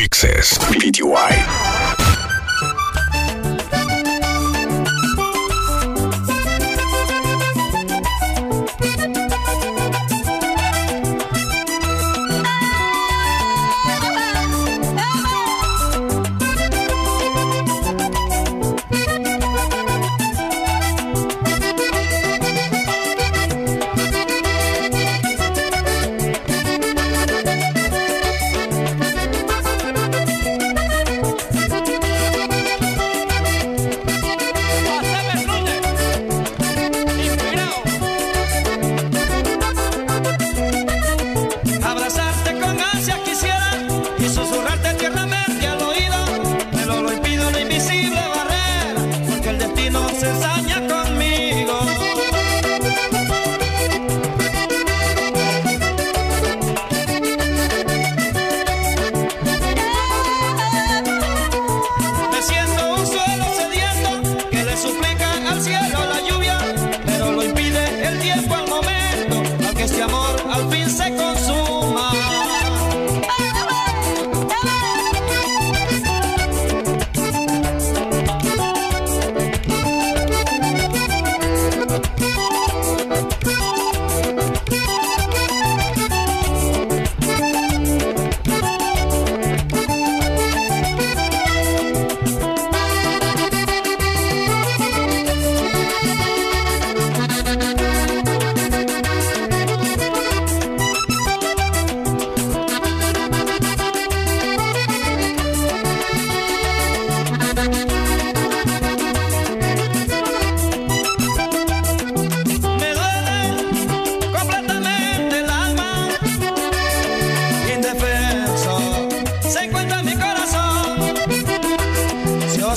Mixes. PTY.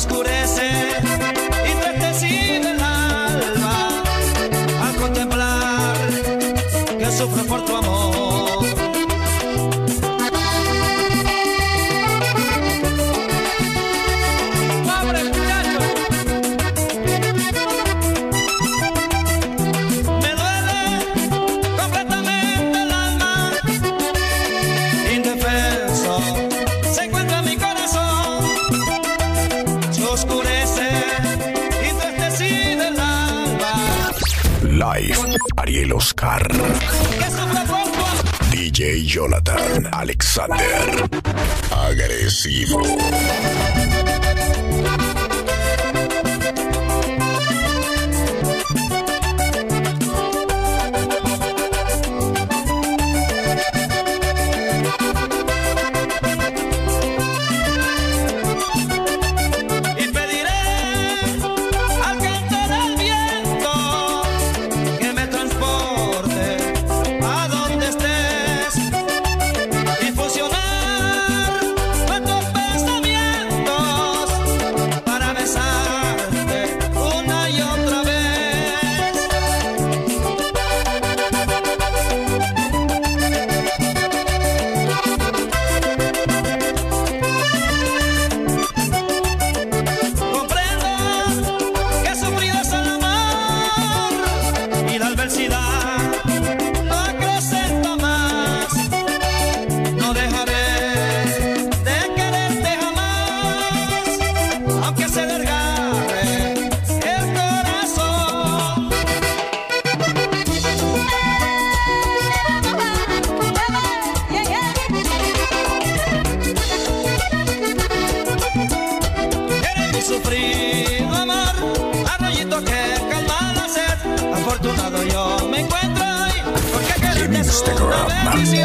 oscurece y tristecida el alma al contemplar que su Ariel Oscar. DJ Jonathan Alexander. Agresivo.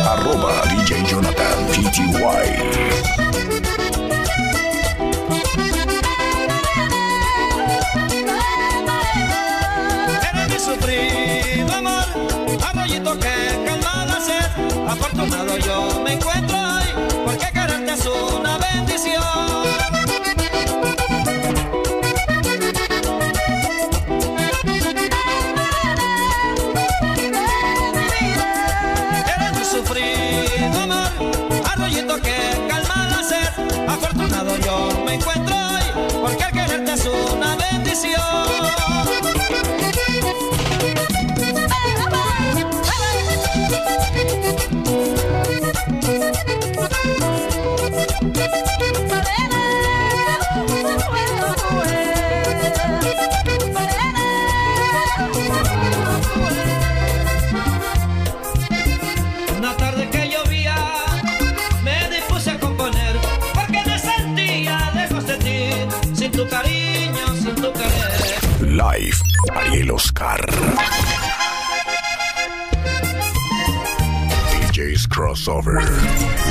Arroba DJ Jonathan mi sufrido amor, arroyito que calma la sed. Afortunado yo me encuentro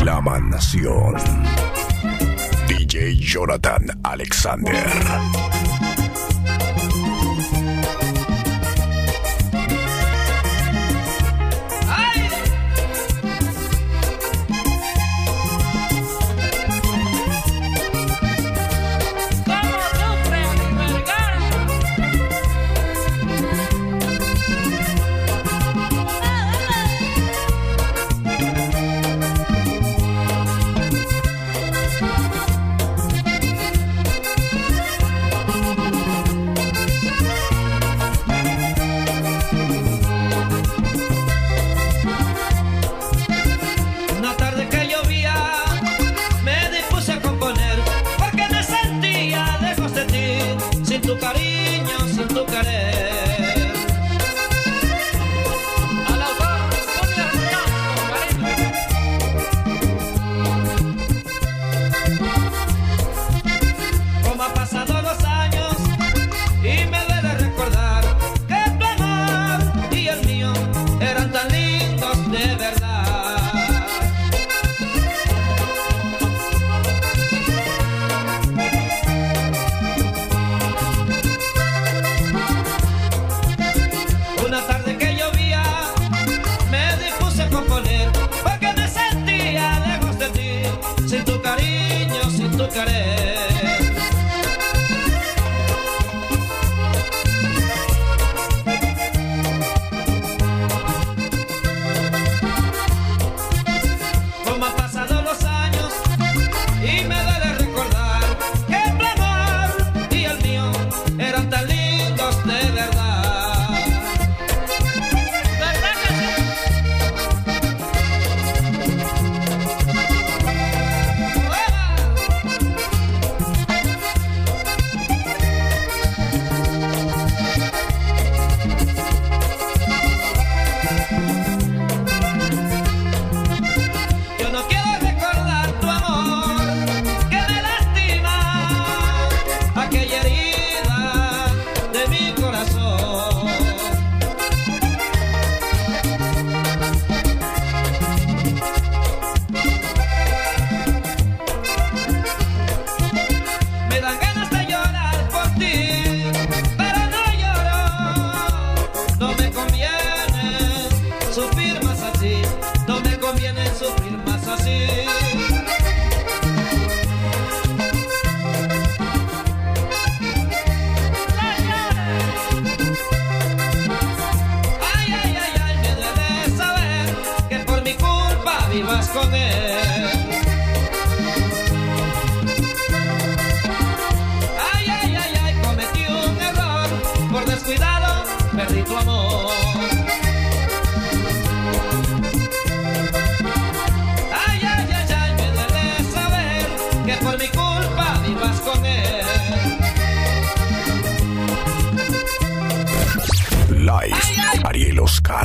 La Mansión. DJ Jonathan Alexander. करे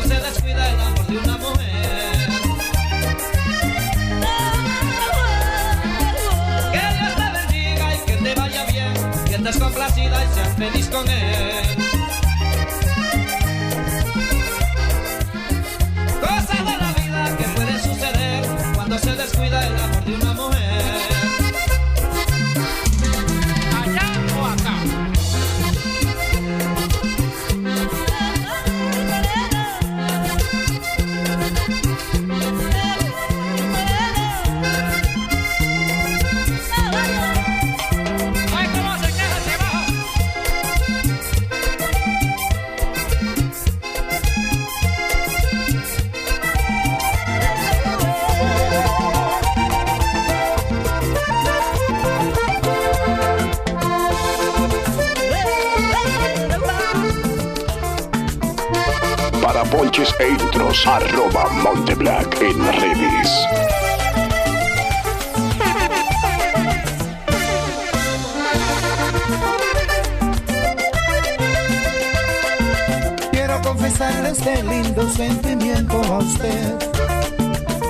cuando se descuida el amor de una mujer. Que Dios te bendiga y que te vaya bien, que estés complacida y seas feliz con él. Cosa de la vida que puede suceder cuando se descuida el amor Arroba Monteblack en redes. Quiero confesarle este lindo sentimiento a usted.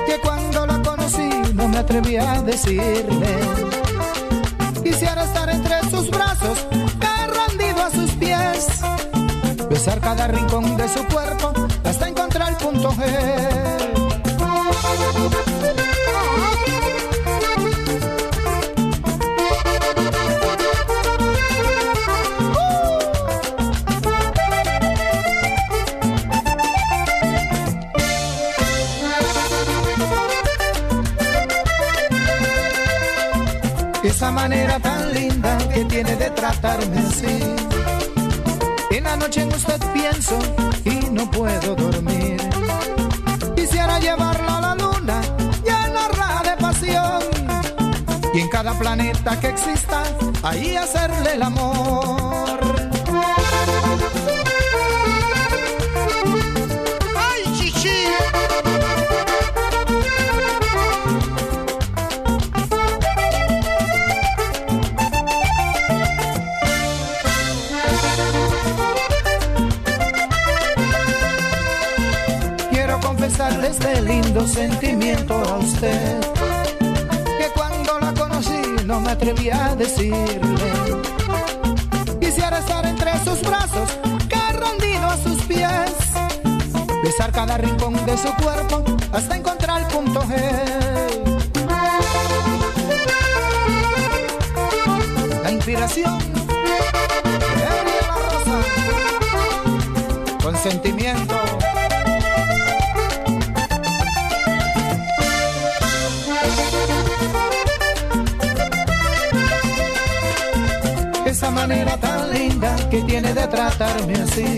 Que cuando la conocí no me atreví a decirle. Quisiera estar entre sus brazos, rendido a sus pies. Besar cada rincón de su cuerpo Esa manera tan linda que tiene de tratarme así. En la noche en usted pienso y no puedo dormir. Cada planeta que exista, ahí hacerle el amor. ¡Ay, chichi! Quiero confesarle este lindo sentimiento a usted. Atreví a decirle. Quisiera estar entre sus brazos, que rendido a sus pies. Besar cada rincón de su cuerpo hasta encontrar el punto G. La inspiración. Gabriela Rosa. Con tan linda que tiene de tratarme así.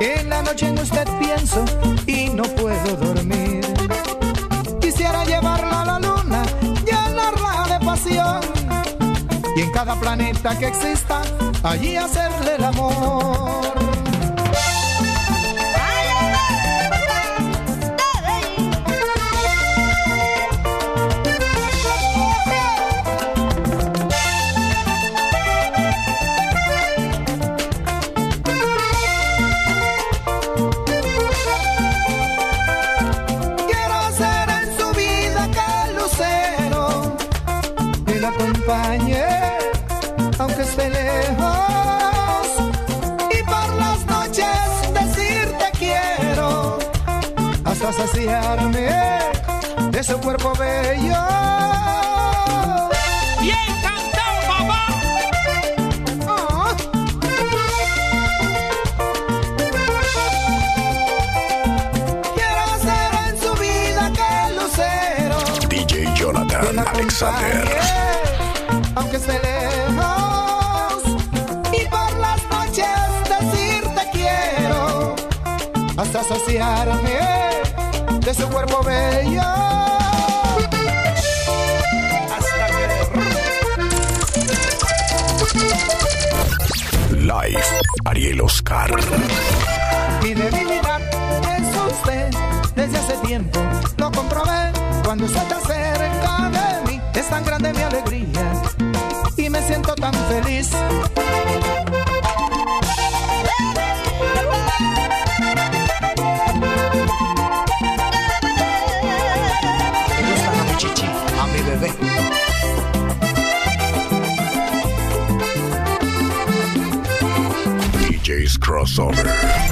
En la noche en usted pienso y no puedo dormir. Quisiera llevarla a la luna, llenarla de pasión. Y en cada planeta que exista, allí hacerle el amor. Alexander. aunque esté lejos. Y por las noches decirte quiero, hasta saciarme de su cuerpo bello. Hasta Live, Ariel Oscar. Mi debilidad es usted desde hace tiempo. Lo comprobé cuando usted está tan grande mi alegría y me siento tan feliz. Chichi, a mi bebé. DJ's Crossover.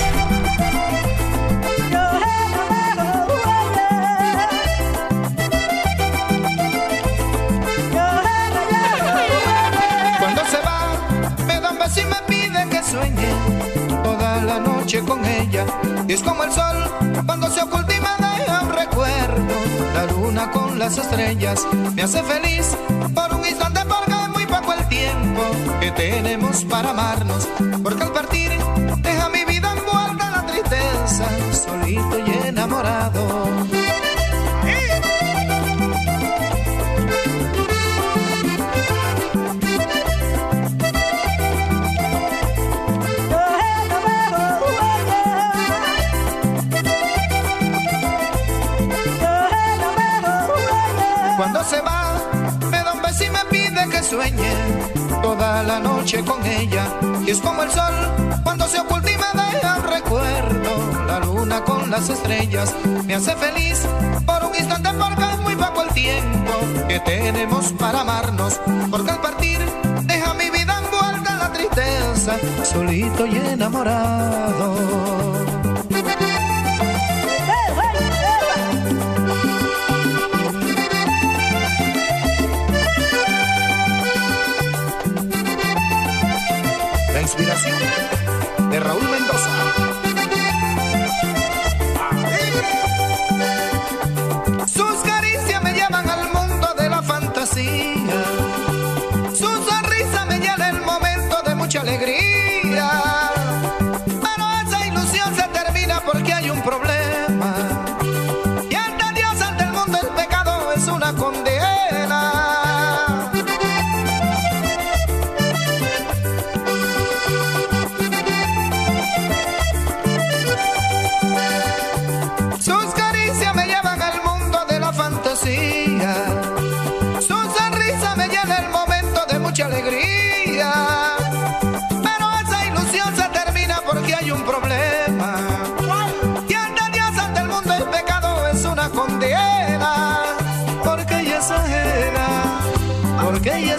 Cuando se oculta y me deja un recuerdo. La luna con las estrellas me hace feliz por un instante porque muy poco el tiempo que tenemos para amarnos. Porque al partir sueñe toda la noche con ella. Y es como el sol cuando se oculta y me deja un recuerdo. La luna con las estrellas me hace feliz por un instante porque es muy poco el tiempo que tenemos para amarnos. Porque al partir deja mi vida envuelta en la tristeza, solito y enamorado.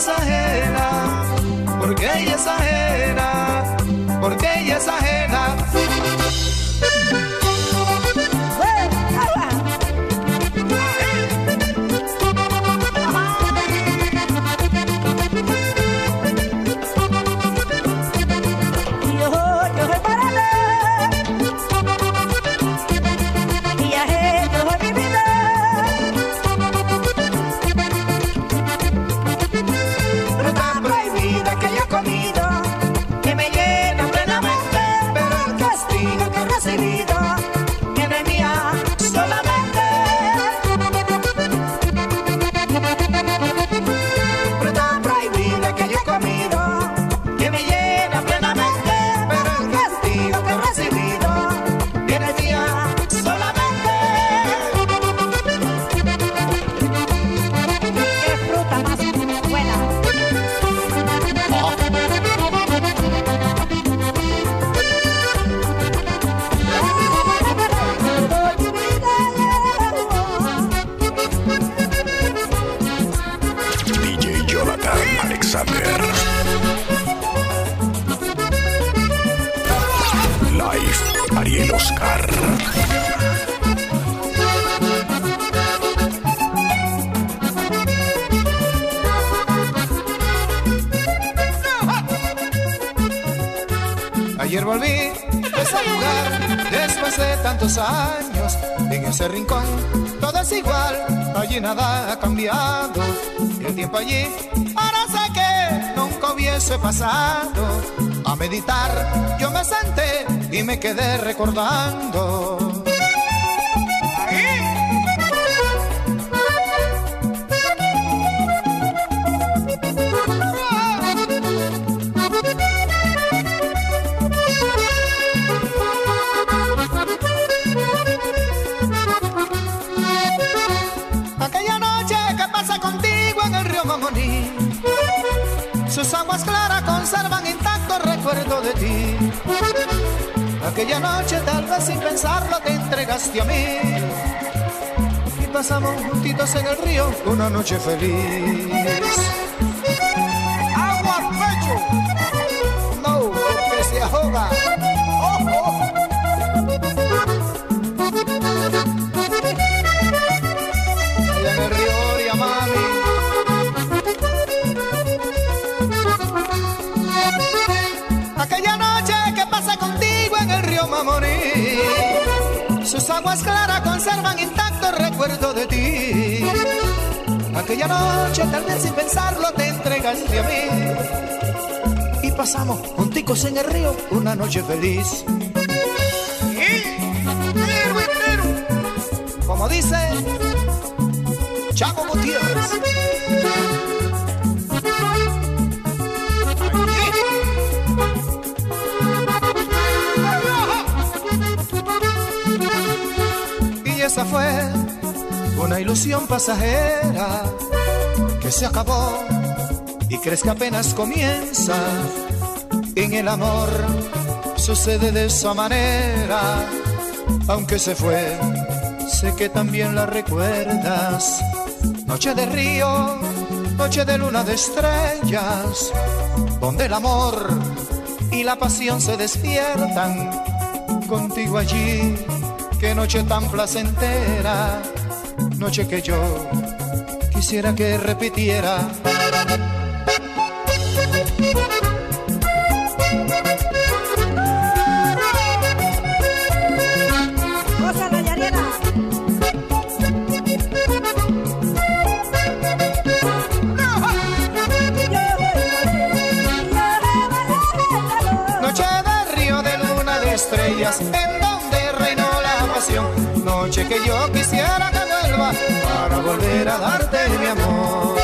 Es ajena. Porque ella es ajena. Porque ella es ajena. Cambiado. El tiempo allí, ahora sé que nunca hubiese pasado. A meditar yo me senté y me quedé recordando. De ti. Aquella noche tal vez sin pensarlo te entregaste a mí. Y pasamos juntitos en el río una noche feliz. Río Mamorí. Sus aguas claras conservan intacto el recuerdo de ti. Aquella noche, tal vez sin pensarlo, te entregaste a mí. Y pasamos junticos en el río una noche feliz. Como dice esa fue una ilusión pasajera que se acabó y crees que apenas comienza. En el amor sucede de esa manera, aunque se fue, sé que también la recuerdas. Noche de río, noche de luna de estrellas, donde el amor y la pasión se despiertan. Contigo allí, qué noche tan placentera, noche que yo quisiera que repitiera. Noche que yo quisiera que vuelva para volver a darte mi amor.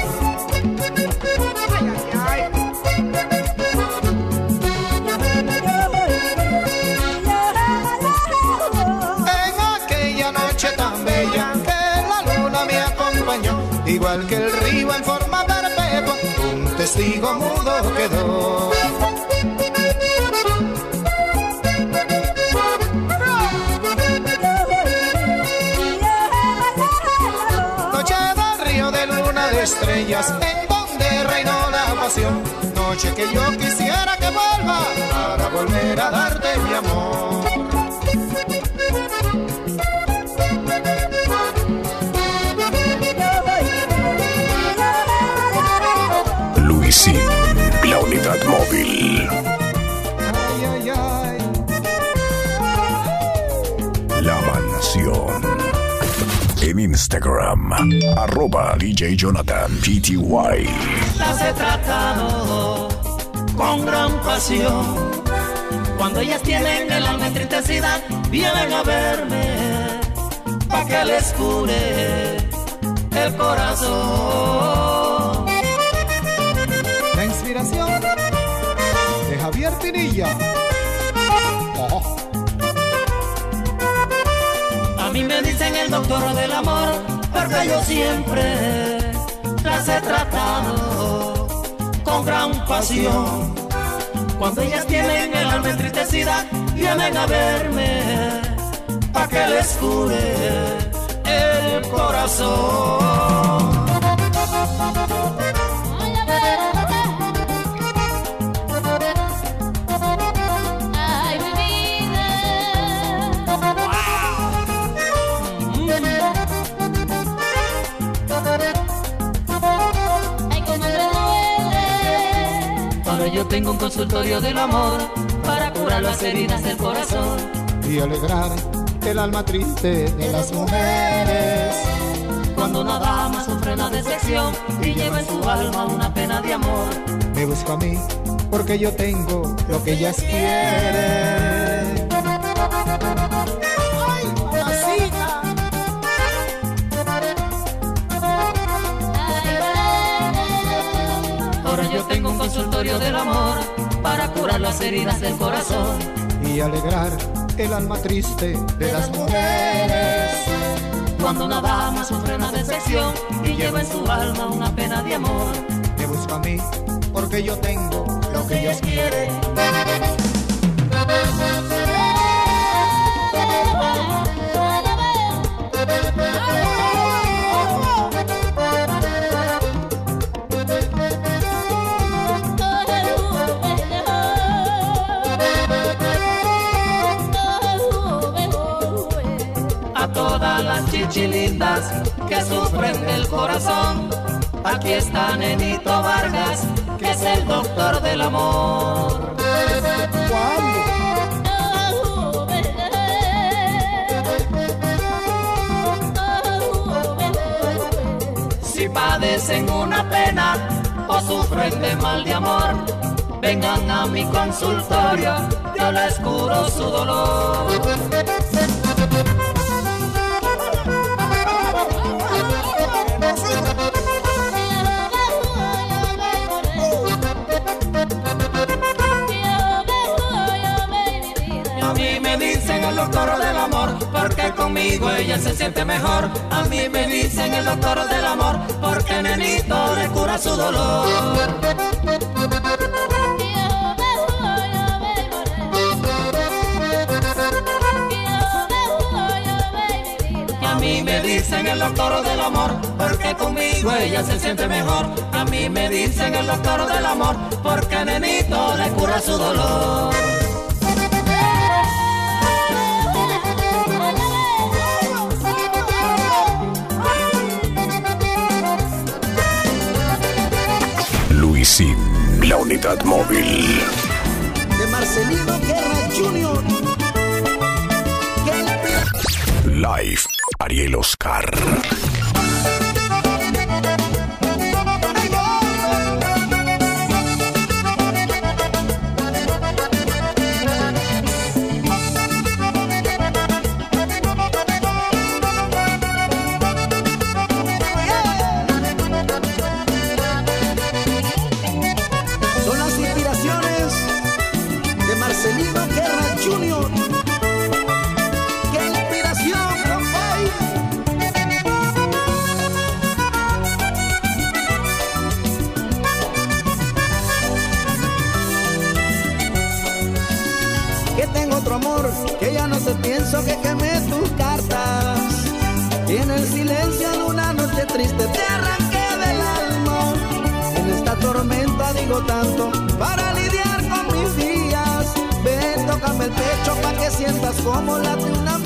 En aquella noche tan bella que la luna me acompañó, igual que el río en forma perpetua, un testigo mudo quedó. Estrellas, en donde reinó la pasión. Noche que yo quisiera que vuelva para volver a darte mi amor. Instagram, arroba DJ Jonathan PTY. las he tratado con gran pasión. Cuando ellas tienen el alma entristecida, vienen a verme pa' que les cure el corazón. La inspiración de Javier Pinilla. Oh, Mí me dicen el doctor del amor, porque yo siempre las he tratado con gran pasión. Cuando ellas tienen el alma entristecida, vienen a verme pa' que les cure el corazón. Tengo un consultorio del amor para curar las heridas del corazón. y alegrar el alma triste de las mujeres. Cuando una dama sufre una decepción y lleva en su alma una pena de amor. Me busco a mí porque yo tengo lo que ellas quieren. Consultorio del amor para curar las heridas del corazón. y alegrar el alma triste de las mujeres. Cuando una dama sufre una decepción y lleva en su alma una pena de amor. Me busco a mí porque yo tengo lo que ellas quieren. A todas las chichilindas que sufren del corazón. Aquí está Nenito Vargas, que es el doctor del amor. Si padecen una pena o sufren de mal de amor, vengan a mi consultorio, yo les curo su dolor. El doctor del amor, porque conmigo ella se siente mejor. A mí me dicen el doctor del amor, porque nenito le cura su dolor. A mí me dicen el doctor del amor, porque conmigo ella se siente mejor. A mí me dicen el doctor del amor, porque nenito le cura su dolor. La unidad móvil. de Marcelino Guerra Jr. Live, Ariel Oscar. Que sientas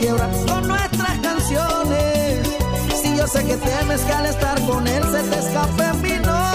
quiebra con nuestras canciones? Si yo sé que temes que al estar con él se te escape mi nombre.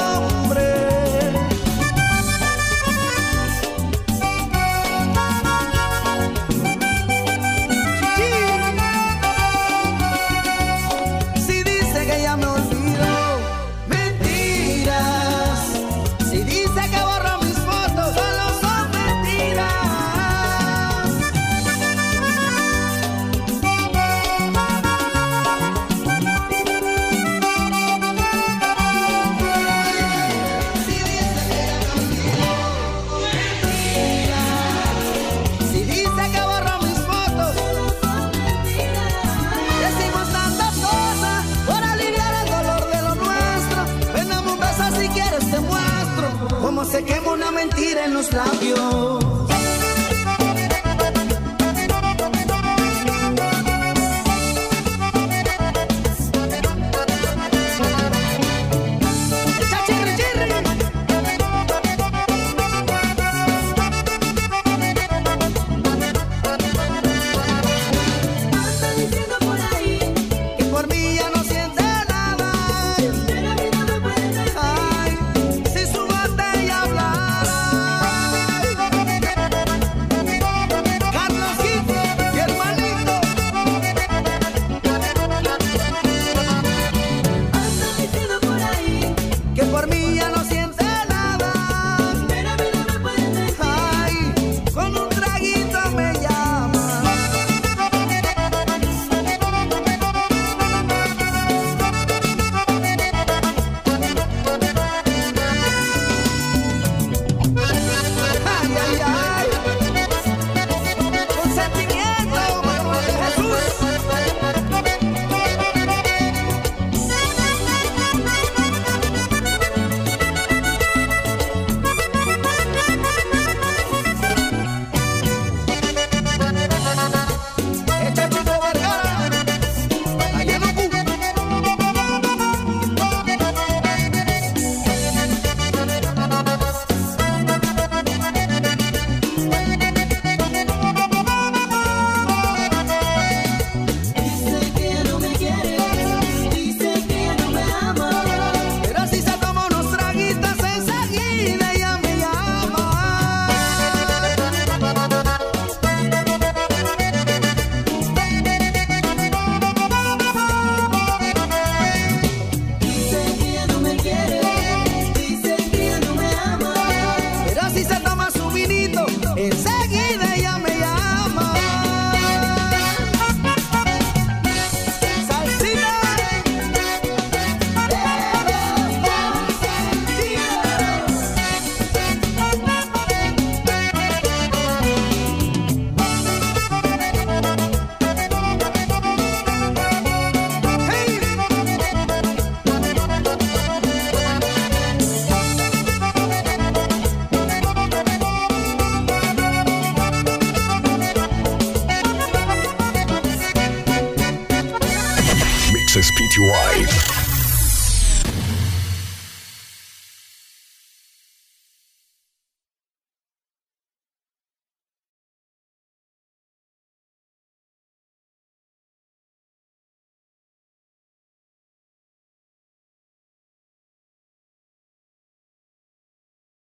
En los labios.